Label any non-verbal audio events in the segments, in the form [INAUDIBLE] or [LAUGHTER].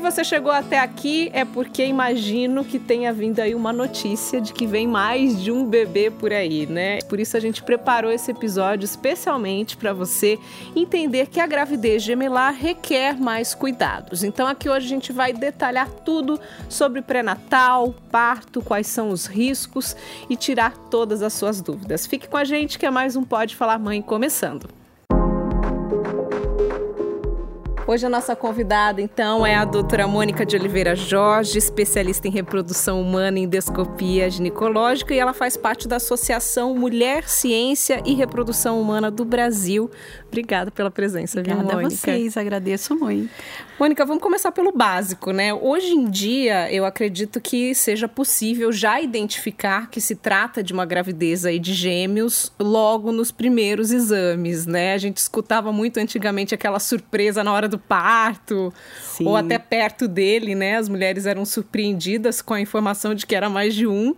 Se você chegou até aqui, é porque imagino que tenha vindo aí uma notícia de que vem mais de um bebê por aí, né? Por isso a gente preparou esse episódio especialmente para você entender que a gravidez gemelar requer mais cuidados. Então aqui hoje a gente vai detalhar tudo sobre pré-natal, parto, quais são os riscos e tirar todas as suas dúvidas. Fique com a gente que é mais um Pode Falar Mãe começando. Hoje a nossa convidada, então, é a doutora Mônica de Oliveira Jorge, especialista em reprodução humana e endoscopia ginecológica, e ela faz parte da Associação Mulher, Ciência e Reprodução Humana do Brasil. Obrigada pela presença, Obrigada viu, Mônica? a vocês, agradeço muito. Mônica, vamos começar pelo básico, né? Hoje em dia, eu acredito que seja possível já identificar que se trata de uma gravidez aí de gêmeos logo nos primeiros exames, né? A gente escutava muito antigamente aquela surpresa na hora do parto, Sim. ou até perto dele, né? As mulheres eram surpreendidas com a informação de que era mais de um.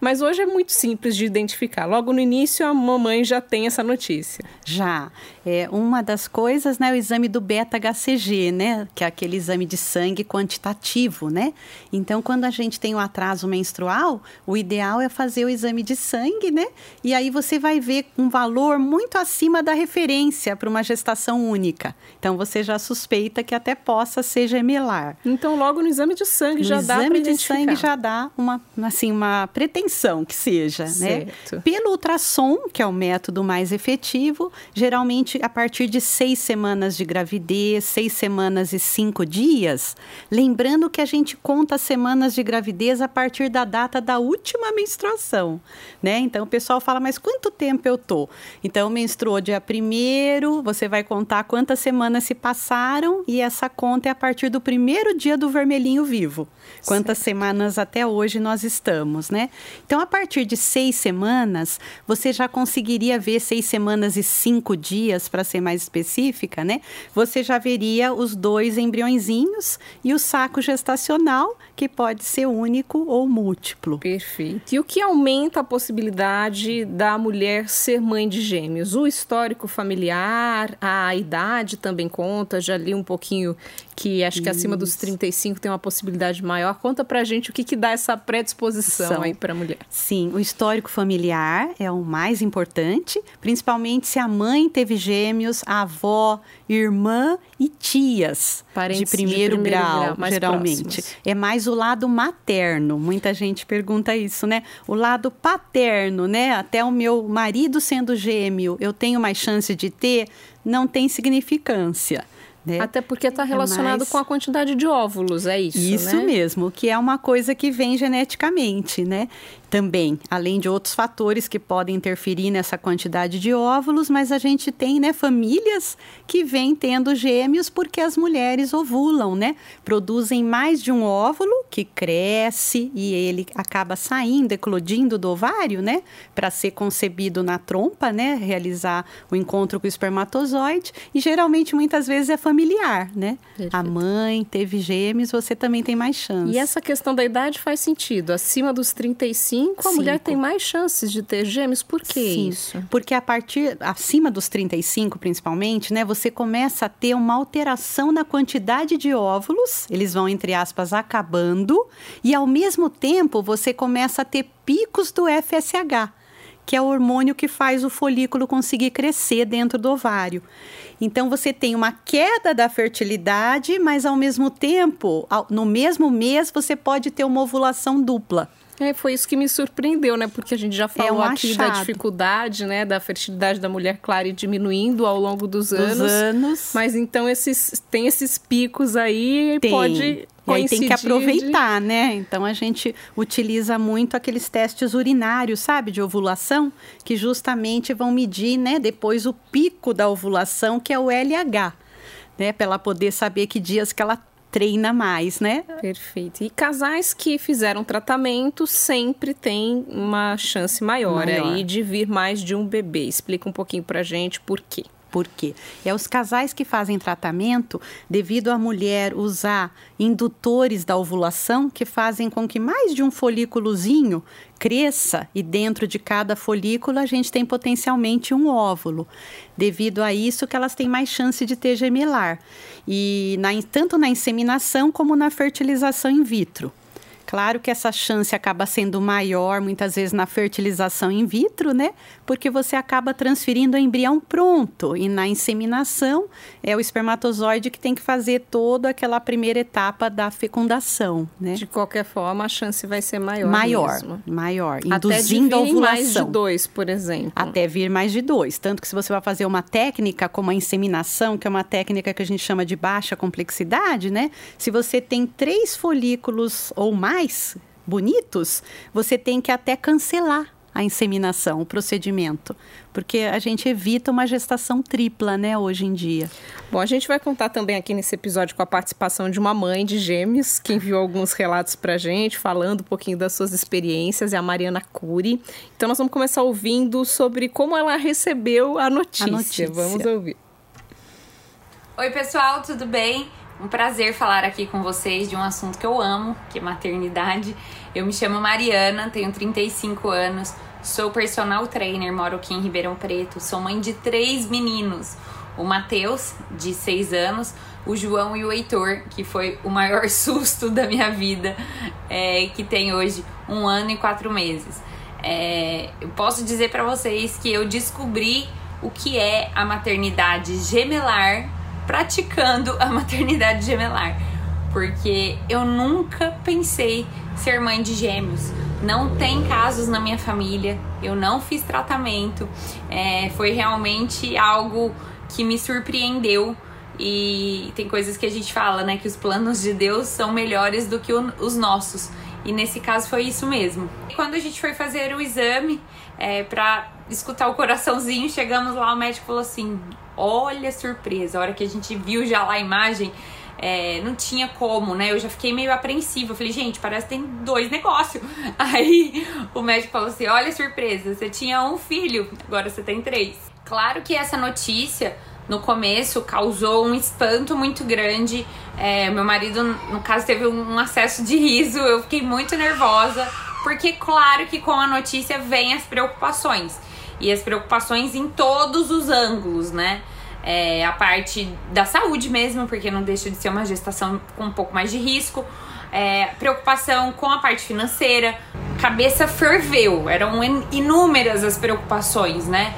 Mas hoje é muito simples de identificar. Logo no início, a mamãe já tem essa notícia. Já. É, uma das coisas, né, o exame do beta-HCG, né, que é aquele exame de sangue quantitativo, né? Então, quando a gente tem um atraso menstrual, o ideal é fazer o exame de sangue, né? E aí você vai ver um valor muito acima da referência para uma gestação única. Então, você já suspeita que até possa ser gemelar. Então, logo no exame de sangue no já dá para exame de sangue já dá uma, assim, uma pretensão que seja, né? certo. né? Pelo ultrassom, que é o método mais efetivo, geralmente a partir de seis semanas de gravidez, seis semanas e cinco dias. Lembrando que a gente conta as semanas de gravidez a partir da data da última menstruação, né? Então o pessoal fala, mas quanto tempo eu tô? Então menstruou dia primeiro, você vai contar quantas semanas se passaram e essa conta é a partir do primeiro dia do vermelhinho vivo. Quantas certo. semanas até hoje nós estamos, né? Então a partir de seis semanas, você já conseguiria ver seis semanas e cinco dias dias, para ser mais específica, né? Você já veria os dois embriõezinhos e o saco gestacional, que pode ser único ou múltiplo. Perfeito. E o que aumenta a possibilidade da mulher ser mãe de gêmeos? O histórico familiar, a idade também conta, já li um pouquinho que acho que Isso. acima dos 35 tem uma possibilidade maior. Conta pra gente o que, que dá essa predisposição São. aí pra mulher. Sim, o histórico familiar é o mais importante, principalmente se a mãe teve gêmeos, a avó, irmã e tias Parentes de primeiro, de primeiro grau, grau geralmente. Próximos. É mais o lado materno. Muita gente pergunta isso, né? O lado paterno, né? Até o meu marido sendo gêmeo, eu tenho mais chance de ter, não tem significância. Né? Até porque está relacionado é mais... com a quantidade de óvulos, é isso, Isso né? mesmo, que é uma coisa que vem geneticamente, né? Também, além de outros fatores que podem interferir nessa quantidade de óvulos, mas a gente tem, né, famílias que vêm tendo gêmeos porque as mulheres ovulam, né? Produzem mais de um óvulo que cresce e ele acaba saindo, eclodindo do ovário, né, para ser concebido na trompa, né, realizar o encontro com o espermatozoide, e geralmente muitas vezes é familiar, né? Perfeito. A mãe teve gêmeos, você também tem mais chance. E essa questão da idade faz sentido, acima dos 35 35, a mulher tem mais chances de ter gêmeos. Por que Sim, isso? Porque a partir, acima dos 35 principalmente, né, você começa a ter uma alteração na quantidade de óvulos, eles vão, entre aspas, acabando, e ao mesmo tempo você começa a ter picos do FSH, que é o hormônio que faz o folículo conseguir crescer dentro do ovário. Então você tem uma queda da fertilidade, mas ao mesmo tempo, no mesmo mês, você pode ter uma ovulação dupla. É, foi isso que me surpreendeu, né? Porque a gente já falou é um aqui da dificuldade, né? Da fertilidade da mulher clara e diminuindo ao longo dos, dos anos. anos. Mas então esses, tem esses picos aí e pode e aí tem que aproveitar, né? Então a gente utiliza muito aqueles testes urinários, sabe, de ovulação, que justamente vão medir, né, depois o pico da ovulação, que é o LH, né, para ela poder saber que dias que ela treina mais, né? Perfeito. E casais que fizeram tratamento sempre têm uma chance maior, maior. aí de vir mais de um bebê. Explica um pouquinho pra gente por quê. Por quê? É os casais que fazem tratamento devido a mulher usar indutores da ovulação que fazem com que mais de um folículozinho cresça e dentro de cada folículo a gente tem potencialmente um óvulo. Devido a isso que elas têm mais chance de ter gemelar. E na, tanto na inseminação como na fertilização in vitro. Claro que essa chance acaba sendo maior, muitas vezes, na fertilização in vitro, né? Porque você acaba transferindo o embrião pronto. E na inseminação, é o espermatozoide que tem que fazer toda aquela primeira etapa da fecundação, né? De qualquer forma, a chance vai ser maior. Maior, mesmo. maior. Induzindo Até de vir ovulação. mais de dois, por exemplo. Até vir mais de dois. Tanto que se você vai fazer uma técnica como a inseminação, que é uma técnica que a gente chama de baixa complexidade, né? Se você tem três folículos ou mais bonitos, você tem que até cancelar a inseminação, o procedimento, porque a gente evita uma gestação tripla, né, hoje em dia. Bom, a gente vai contar também aqui nesse episódio com a participação de uma mãe de gêmeos, que enviou alguns relatos pra gente, falando um pouquinho das suas experiências, é a Mariana Cury. Então nós vamos começar ouvindo sobre como ela recebeu a notícia. A notícia. Vamos ouvir. Oi, pessoal, tudo bem? Um prazer falar aqui com vocês de um assunto que eu amo, que é maternidade. Eu me chamo Mariana, tenho 35 anos, sou personal trainer, moro aqui em Ribeirão Preto, sou mãe de três meninos. O Matheus, de 6 anos, o João e o Heitor, que foi o maior [LAUGHS] susto da minha vida, é, que tem hoje um ano e quatro meses. É, eu posso dizer para vocês que eu descobri o que é a maternidade gemelar praticando a maternidade gemelar, porque eu nunca pensei ser mãe de gêmeos. Não tem casos na minha família, eu não fiz tratamento, é, foi realmente algo que me surpreendeu. E tem coisas que a gente fala, né? Que os planos de Deus são melhores do que o, os nossos. E nesse caso foi isso mesmo. E quando a gente foi fazer o exame é, para escutar o coraçãozinho, chegamos lá, o médico falou assim: Olha surpresa, a hora que a gente viu já lá a imagem, é, não tinha como, né? Eu já fiquei meio apreensiva. Eu falei, gente, parece que tem dois negócios. [LAUGHS] Aí o médico falou assim: olha surpresa, você tinha um filho, agora você tem três. Claro que essa notícia no começo causou um espanto muito grande. É, meu marido, no caso, teve um acesso de riso. Eu fiquei muito nervosa, porque, claro, que com a notícia vem as preocupações e as preocupações em todos os ângulos, né? É, a parte da saúde mesmo, porque não deixa de ser uma gestação com um pouco mais de risco. É, preocupação com a parte financeira, cabeça ferveu, eram inúmeras as preocupações, né?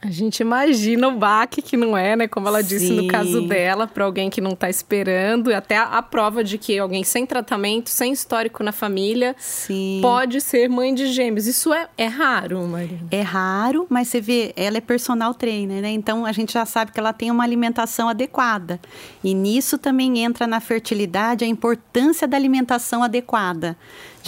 A gente imagina o baque que não é, né? Como ela disse Sim. no caso dela, para alguém que não está esperando, até a, a, prova de que alguém sem tratamento, sem histórico na família, Sim. pode ser mãe de gêmeos. Isso é, é raro, Maria. É raro, mas você vê, ela é personal trainer, né? Então a gente já sabe que ela tem uma alimentação adequada. E nisso também entra na fertilidade a importância da alimentação adequada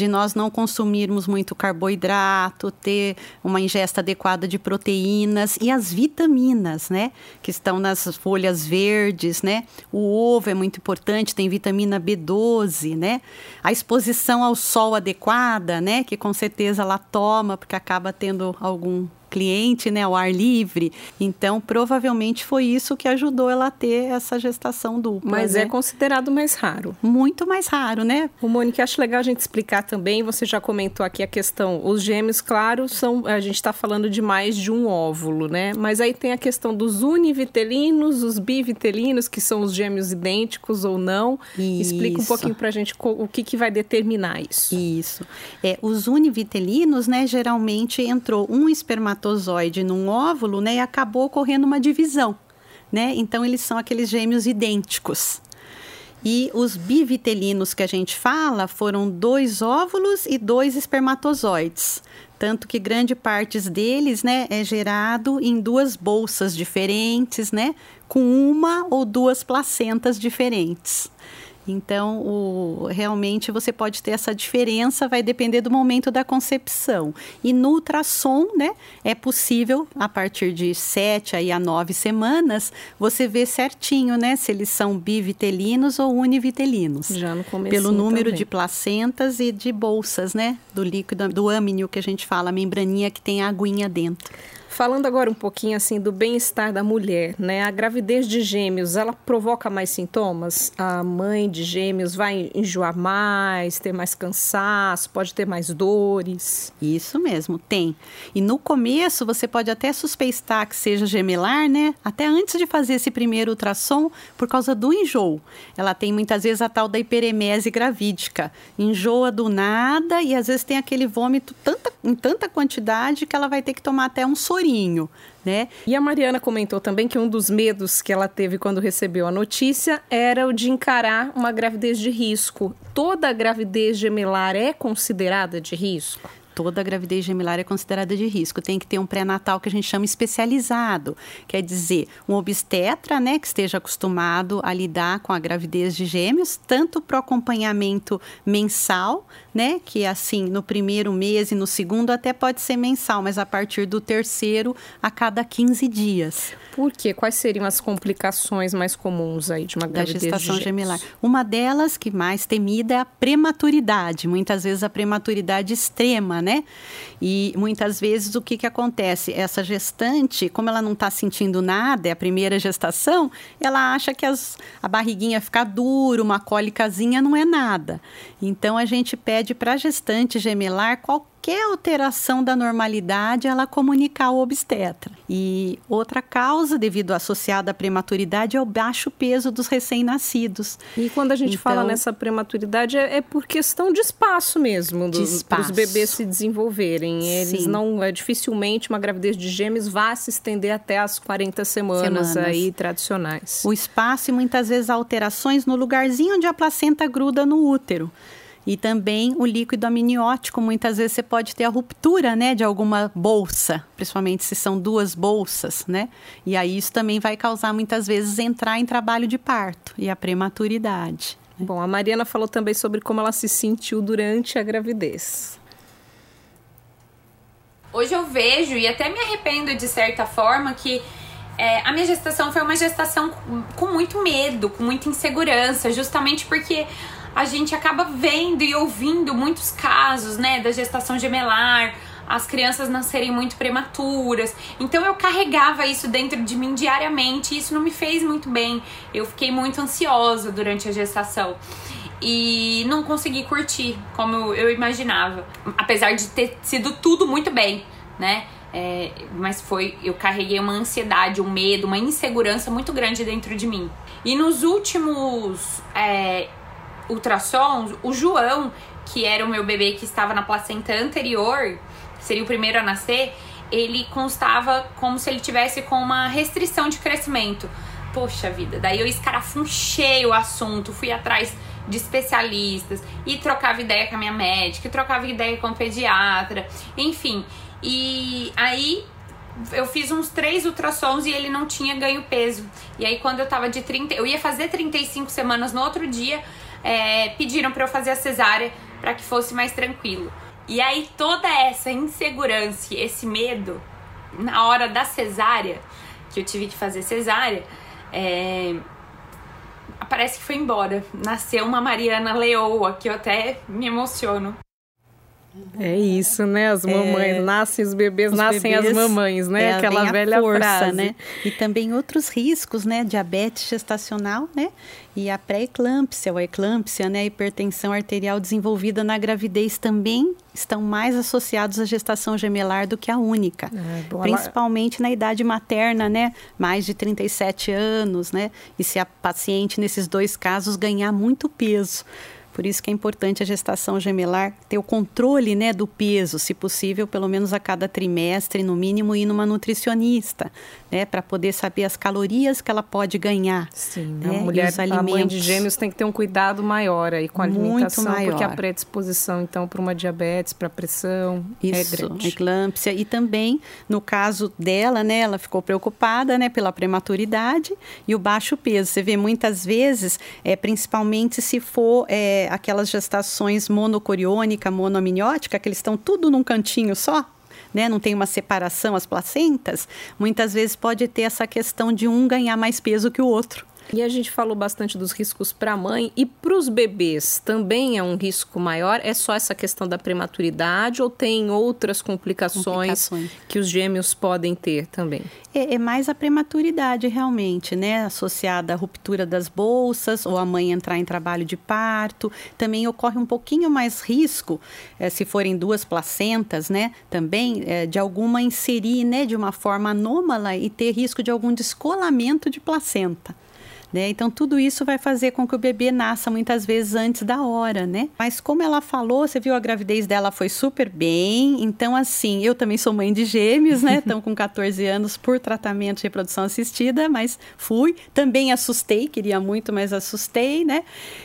de nós não consumirmos muito carboidrato, ter uma ingesta adequada de proteínas e as vitaminas, né, que estão nas folhas verdes, né? O ovo é muito importante, tem vitamina B12, né? A exposição ao sol adequada, né, que com certeza ela toma porque acaba tendo algum cliente, né, ao ar livre. Então, provavelmente foi isso que ajudou ela a ter essa gestação dupla. Mas né? é considerado mais raro. Muito mais raro, né? O Mônica, acho legal a gente explicar também. Você já comentou aqui a questão, os gêmeos, claro, são a gente está falando de mais de um óvulo, né? Mas aí tem a questão dos univitelinos, os bivitelinos, que são os gêmeos idênticos ou não. Isso. Explica um pouquinho para a gente o que, que vai determinar isso. Isso. É, os univitelinos, né, geralmente entrou um espermatozoide espermatozoide num óvulo, né, e acabou ocorrendo uma divisão, né? Então eles são aqueles gêmeos idênticos. E os bivitelinos que a gente fala foram dois óvulos e dois espermatozoides. Tanto que grande parte deles né, é gerado em duas bolsas diferentes, né, com uma ou duas placentas diferentes. Então, o, realmente você pode ter essa diferença, vai depender do momento da concepção. E no ultrassom, né, é possível, a partir de sete aí a nove semanas, você ver certinho, né, se eles são bivitelinos ou univitelinos. Já no começo. Pelo número também. de placentas e de bolsas, né, do líquido, do âmnio que a gente fala, a membraninha que tem a aguinha dentro. Falando agora um pouquinho assim do bem-estar da mulher, né? A gravidez de gêmeos, ela provoca mais sintomas? A mãe de gêmeos vai enjoar mais, ter mais cansaço, pode ter mais dores? Isso mesmo, tem. E no começo você pode até suspeitar que seja gemelar, né? Até antes de fazer esse primeiro ultrassom, por causa do enjoo. Ela tem muitas vezes a tal da hiperemese gravídica. Enjoa do nada e às vezes tem aquele vômito tanta, em tanta quantidade que ela vai ter que tomar até um soro né? E a Mariana comentou também que um dos medos que ela teve quando recebeu a notícia era o de encarar uma gravidez de risco. Toda gravidez gemelar é considerada de risco? Toda gravidez gemelar é considerada de risco. Tem que ter um pré-natal que a gente chama especializado, quer dizer, um obstetra, né, que esteja acostumado a lidar com a gravidez de gêmeos, tanto para o acompanhamento mensal, né, que assim, no primeiro mês e no segundo até pode ser mensal, mas a partir do terceiro, a cada 15 dias. Por quê? Quais seriam as complicações mais comuns aí de uma gravidez da gestação de gemelar? Uma delas, que mais temida, é a prematuridade. Muitas vezes a prematuridade extrema, né? E muitas vezes o que, que acontece? Essa gestante, como ela não está sentindo nada, é a primeira gestação, ela acha que as, a barriguinha fica dura, uma cólicazinha não é nada. Então a gente pede para a gestante gemelar qual qualquer alteração da normalidade, ela comunicar ao obstetra. E outra causa, devido associada à prematuridade, é o baixo peso dos recém-nascidos. E quando a gente então, fala nessa prematuridade, é, é, por questão de espaço mesmo, dos bebês se desenvolverem. Eles Sim. não, é, dificilmente uma gravidez de gêmeos vai se estender até as 40 semanas, semanas aí tradicionais. O espaço e muitas vezes alterações no lugarzinho onde a placenta gruda no útero. E também o líquido amniótico, muitas vezes você pode ter a ruptura, né, de alguma bolsa, principalmente se são duas bolsas, né? E aí isso também vai causar muitas vezes entrar em trabalho de parto e a prematuridade. Né? Bom, a Mariana falou também sobre como ela se sentiu durante a gravidez. Hoje eu vejo e até me arrependo de certa forma que é, a minha gestação foi uma gestação com muito medo, com muita insegurança, justamente porque a gente acaba vendo e ouvindo muitos casos, né, da gestação gemelar, as crianças nascerem muito prematuras. Então eu carregava isso dentro de mim diariamente e isso não me fez muito bem. Eu fiquei muito ansiosa durante a gestação e não consegui curtir como eu imaginava, apesar de ter sido tudo muito bem, né? É, mas foi, eu carreguei uma ansiedade, um medo, uma insegurança muito grande dentro de mim. E nos últimos é, ultrassons, o João, que era o meu bebê que estava na placenta anterior, seria o primeiro a nascer, ele constava como se ele tivesse com uma restrição de crescimento. Poxa vida, daí eu escarafunchei o assunto, fui atrás de especialistas e trocava ideia com a minha médica, e trocava ideia com o pediatra, enfim. E aí eu fiz uns três ultrassons e ele não tinha ganho peso. E aí quando eu tava de 30, eu ia fazer 35 semanas no outro dia, é, pediram para eu fazer a cesárea para que fosse mais tranquilo. E aí toda essa insegurança, esse medo na hora da cesárea, que eu tive que fazer cesárea, é, parece que foi embora. Nasceu uma Mariana Leoa, que eu até me emociono. É isso, né? As mamães é, nascem, os bebês os nascem bebês, as mamães, né? É, Aquela velha força, frase. né? E também outros riscos, né? Diabetes gestacional, né? E a pré-eclâmpsia, ou a eclâmpsia, né? A hipertensão arterial desenvolvida na gravidez também estão mais associados à gestação gemelar do que a única. É, principalmente na idade materna, né? Mais de 37 anos, né? E se a paciente, nesses dois casos, ganhar muito peso. Por isso que é importante a gestação gemelar ter o controle né, do peso, se possível, pelo menos a cada trimestre, no mínimo, ir numa nutricionista, né, para poder saber as calorias que ela pode ganhar. Sim, né, a mulher, a mãe de gêmeos tem que ter um cuidado maior aí com a alimentação, Muito maior. porque a predisposição, então, para uma diabetes, para pressão, é isso, é grande. eclâmpsia. E também, no caso dela, né, ela ficou preocupada, né, pela prematuridade e o baixo peso. Você vê muitas vezes, é, principalmente se for é, aquelas gestações monocoriônica, monoamniótica, que eles estão tudo num cantinho só, né, não tem uma separação as placentas, muitas vezes pode ter essa questão de um ganhar mais peso que o outro. E a gente falou bastante dos riscos para a mãe e para os bebês também é um risco maior? É só essa questão da prematuridade ou tem outras complicações, complicações. que os gêmeos podem ter também? É, é, mais a prematuridade realmente, né? Associada à ruptura das bolsas ou a mãe entrar em trabalho de parto. Também ocorre um pouquinho mais risco, é, se forem duas placentas, né? Também é, de alguma inserir, né? De uma forma anômala e ter risco de algum descolamento de placenta. Né? Então, tudo isso vai fazer com que o bebê nasça muitas vezes antes da hora, né? Mas como ela falou, você viu a gravidez dela foi super bem. Então, assim, eu também sou mãe de gêmeos, né? [LAUGHS] Estão com 14 anos por tratamento de reprodução assistida, mas fui. Também assustei, queria muito, mas assustei, né?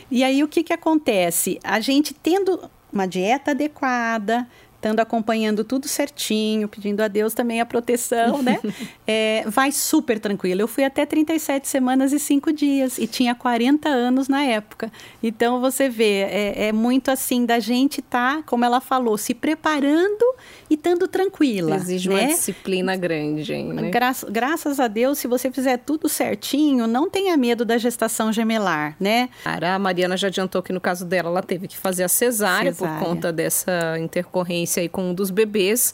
E aí, o que que acontece? A gente tendo uma dieta adequada, estando acompanhando tudo certinho, pedindo a Deus também a proteção, né? [LAUGHS] é, vai super tranquilo. Eu fui até 37 semanas e 5 dias e tinha 40 anos na época. Então você vê, é, é muito assim da gente tá, como ela falou, se preparando e estando tranquila. Exige né? uma disciplina grande, hein, né? Gra graças a Deus, se você fizer tudo certinho, não tenha medo da gestação gemelar, né? A Mariana já adiantou que no caso dela, ela teve que fazer a cesárea, cesárea. por conta dessa intercorrência aí com um dos bebês.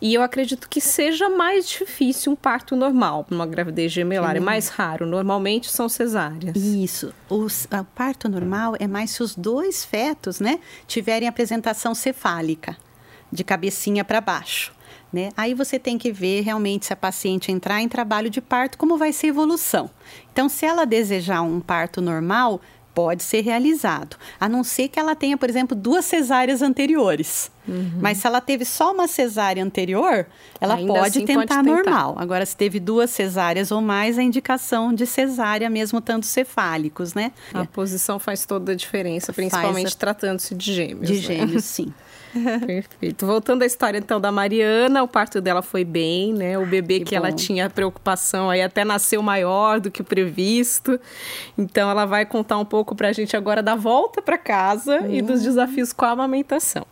E eu acredito que seja mais difícil um parto normal, uma gravidez gemelar. É mais raro. Normalmente são cesáreas. Isso. o parto normal é mais se os dois fetos, né, tiverem apresentação cefálica, de cabecinha para baixo. Né? Aí você tem que ver realmente se a paciente entrar em trabalho de parto, como vai ser a evolução. Então, se ela desejar um parto normal, pode ser realizado, a não ser que ela tenha, por exemplo, duas cesáreas anteriores. Uhum. Mas se ela teve só uma cesárea anterior, ela pode, assim tentar pode tentar normal. Agora, se teve duas cesáreas ou mais, a indicação de cesárea, mesmo tanto cefálicos, né? A posição faz toda a diferença, principalmente a... tratando-se de gêmeos. De né? gêmeos, [LAUGHS] sim. Perfeito. Voltando à história então da Mariana, o parto dela foi bem, né? O bebê que, que ela tinha preocupação aí até nasceu maior do que o previsto. Então ela vai contar um pouco pra gente agora da volta para casa uhum. e dos desafios com a amamentação.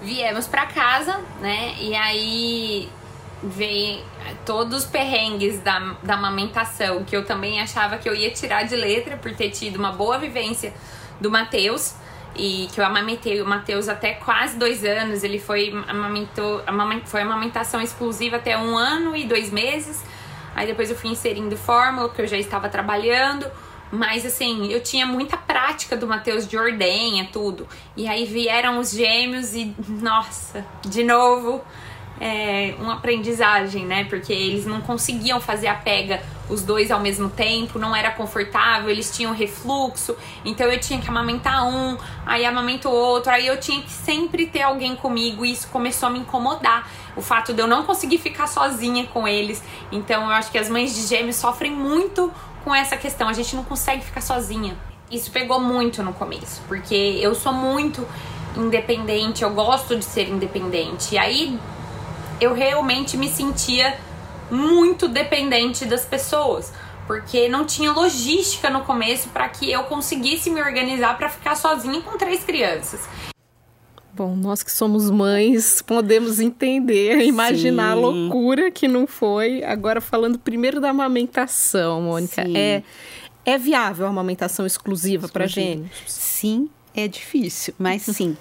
Viemos para casa, né? E aí veio todos os perrengues da, da amamentação, que eu também achava que eu ia tirar de letra por ter tido uma boa vivência do Matheus e que eu amamentei o Matheus até quase dois anos. Ele foi, amamentou, amament, foi amamentação exclusiva até um ano e dois meses. Aí depois eu fui inserindo fórmula, que eu já estava trabalhando. Mas assim, eu tinha muita prática do Matheus de ordenha, tudo. E aí vieram os gêmeos e, nossa, de novo, é, uma aprendizagem, né? Porque eles não conseguiam fazer a pega os dois ao mesmo tempo, não era confortável, eles tinham refluxo, então eu tinha que amamentar um, aí amamento o outro, aí eu tinha que sempre ter alguém comigo e isso começou a me incomodar. O fato de eu não conseguir ficar sozinha com eles. Então eu acho que as mães de gêmeos sofrem muito com essa questão, a gente não consegue ficar sozinha. Isso pegou muito no começo, porque eu sou muito independente, eu gosto de ser independente. E aí eu realmente me sentia muito dependente das pessoas, porque não tinha logística no começo para que eu conseguisse me organizar para ficar sozinha com três crianças. Bom, nós que somos mães podemos entender, [LAUGHS] imaginar Sim. a loucura que não foi. Agora, falando primeiro da amamentação, Mônica, é, é viável a amamentação exclusiva para gêmeos? Sim, é difícil, mas [LAUGHS] sim.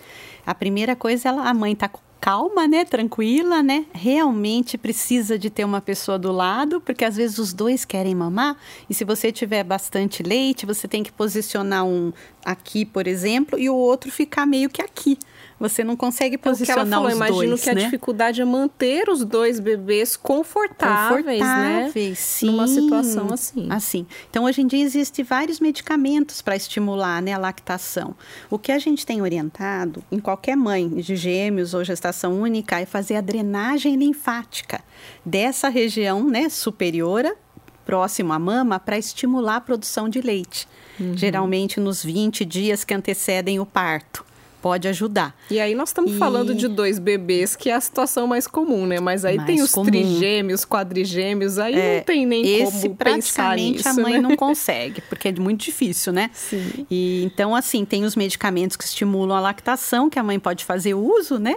A primeira coisa, ela, a mãe está calma, né, tranquila, né? Realmente precisa de ter uma pessoa do lado, porque às vezes os dois querem mamar, e se você tiver bastante leite, você tem que posicionar um aqui, por exemplo, e o outro ficar meio que aqui. Você não consegue posicionar é que ela falou, os imagino dois, que né? a dificuldade é manter os dois bebês confortáveis, confortáveis né? Sim. Numa situação assim. Assim. Então, hoje em dia, existem vários medicamentos para estimular né, a lactação. O que a gente tem orientado em qualquer mãe de gêmeos ou gestação única é fazer a drenagem linfática dessa região né, superior próximo à mama para estimular a produção de leite. Uhum. Geralmente nos 20 dias que antecedem o parto pode ajudar. E aí nós estamos e... falando de dois bebês, que é a situação mais comum, né? Mas aí mais tem os comum. trigêmeos, quadrigêmeos, aí é, não tem nem esse, como praticamente nisso, a mãe né? não [LAUGHS] consegue, porque é muito difícil, né? Sim. E então assim, tem os medicamentos que estimulam a lactação, que a mãe pode fazer uso, né?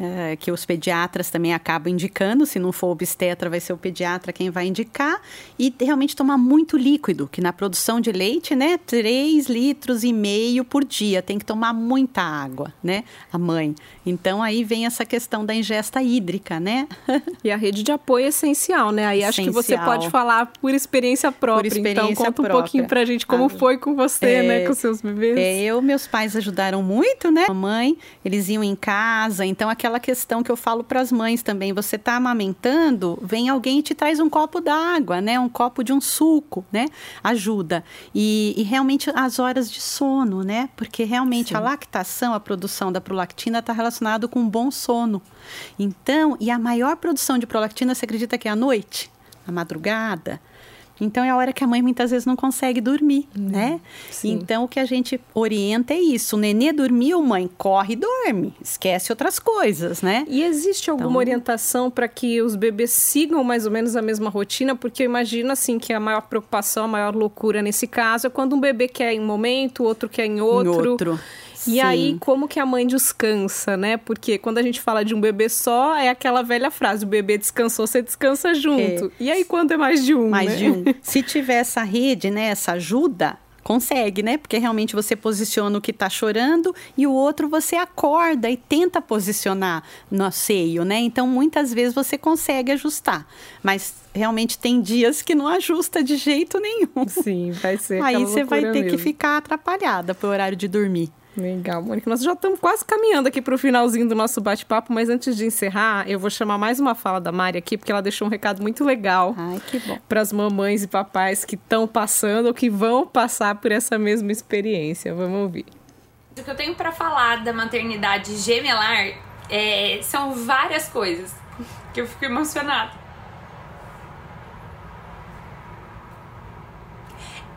É, que os pediatras também acabam indicando, se não for obstetra, vai ser o pediatra quem vai indicar, e realmente tomar muito líquido, que na produção de leite, né, 3 litros e meio por dia, tem que tomar muita água, né, a mãe. Então aí vem essa questão da ingesta hídrica, né? [LAUGHS] E a rede de apoio é essencial, né? Aí essencial. acho que você pode falar por experiência própria. Por experiência então conta própria. um pouquinho pra gente como ah, foi com você, né, é, né, com seus bebês. É, eu, meus pais ajudaram muito, né? A mãe, eles iam em casa, então aquela questão que eu falo para as mães também, você tá amamentando, vem alguém e te traz um copo d'água, né? Um copo de um suco, né? Ajuda. E, e realmente as horas de sono, né? Porque realmente Sim. a lactação, a produção da prolactina está relacionado com um bom sono. Então, e a maior produção de prolactina, você acredita que é à noite? À madrugada? Então é a hora que a mãe muitas vezes não consegue dormir, hum, né? Sim. Então o que a gente orienta é isso. O nenê dormiu, mãe, corre e dorme. Esquece outras coisas, né? E existe alguma então... orientação para que os bebês sigam mais ou menos a mesma rotina? Porque eu imagino assim que a maior preocupação, a maior loucura nesse caso é quando um bebê quer em um momento, outro quer em outro. Em outro. E Sim. aí, como que a mãe descansa, né? Porque quando a gente fala de um bebê só, é aquela velha frase: o bebê descansou, você descansa junto. É. E aí, quando é mais de um? Mais né? de um. [LAUGHS] Se tiver essa rede, né, essa ajuda, consegue, né? Porque realmente você posiciona o que está chorando e o outro você acorda e tenta posicionar no seio, né? Então muitas vezes você consegue ajustar, mas realmente tem dias que não ajusta de jeito nenhum. Sim, vai ser. Aí você vai ter mesmo. que ficar atrapalhada pro horário de dormir. Legal, Mônica. Nós já estamos quase caminhando aqui para o finalzinho do nosso bate-papo, mas antes de encerrar, eu vou chamar mais uma fala da Mari aqui, porque ela deixou um recado muito legal para as mamães e papais que estão passando ou que vão passar por essa mesma experiência. Vamos ouvir. O que eu tenho para falar da maternidade gemelar é, são várias coisas que eu fico emocionada.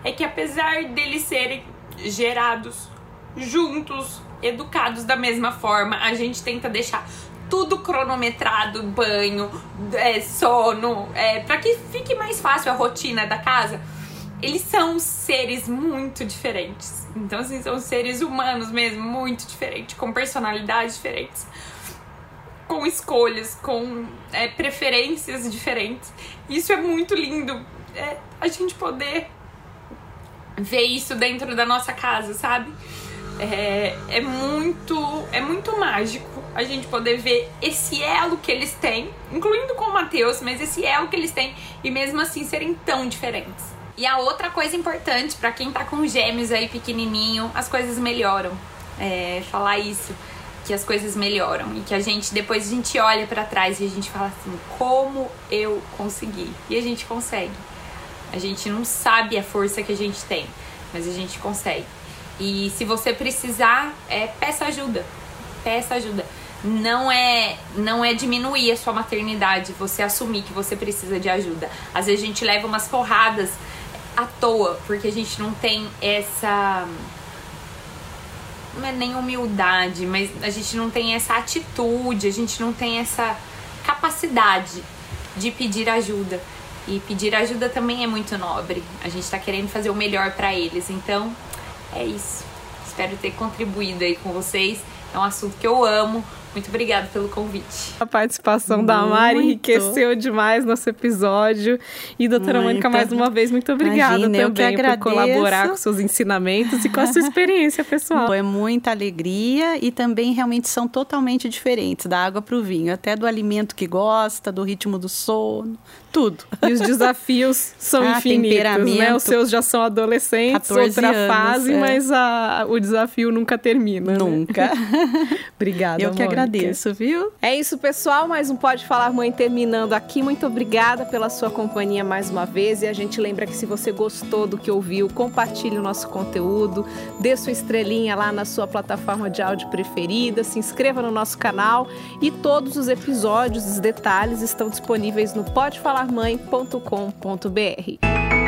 É que apesar deles serem gerados juntos, educados da mesma forma. A gente tenta deixar tudo cronometrado, banho, é, sono, é, para que fique mais fácil a rotina da casa. Eles são seres muito diferentes. Então, assim, são seres humanos mesmo, muito diferentes, com personalidades diferentes, com escolhas, com é, preferências diferentes. Isso é muito lindo. É, a gente poder ver isso dentro da nossa casa, sabe? É, é, muito é muito mágico a gente poder ver esse elo que eles têm, incluindo com o Matheus, mas esse elo que eles têm e mesmo assim serem tão diferentes. E a outra coisa importante para quem tá com gêmeos aí pequenininho, as coisas melhoram. É, falar isso, que as coisas melhoram e que a gente depois a gente olha para trás e a gente fala assim, como eu consegui? E a gente consegue. A gente não sabe a força que a gente tem, mas a gente consegue. E se você precisar, é, peça ajuda. Peça ajuda. Não é, não é diminuir a sua maternidade, você assumir que você precisa de ajuda. Às vezes a gente leva umas porradas à toa, porque a gente não tem essa não é nem humildade, mas a gente não tem essa atitude, a gente não tem essa capacidade de pedir ajuda. E pedir ajuda também é muito nobre. A gente tá querendo fazer o melhor para eles. Então, é isso. Espero ter contribuído aí com vocês. É um assunto que eu amo. Muito obrigada pelo convite. A participação muito. da Mari enriqueceu demais nosso episódio. E, doutora muito. Mônica, mais uma vez, muito obrigada Imagina, também por colaborar com seus ensinamentos e com a sua [LAUGHS] experiência pessoal. Foi muita alegria e também realmente são totalmente diferentes, da água para o vinho, até do alimento que gosta, do ritmo do sono, tudo. E os desafios são ah, infinitos, né? Os seus já são adolescentes, outra anos, fase, é. mas a, o desafio nunca termina. Né? Nunca. Né? [LAUGHS] obrigada, Eu que Mônica. agradeço, viu? É isso, pessoal. Mais um Pode Falar Mãe terminando aqui. Muito obrigada pela sua companhia mais uma vez. E a gente lembra que se você gostou do que ouviu, compartilhe o nosso conteúdo, dê sua estrelinha lá na sua plataforma de áudio preferida, se inscreva no nosso canal e todos os episódios, os detalhes estão disponíveis no Pode Falar falarmãe.com.br.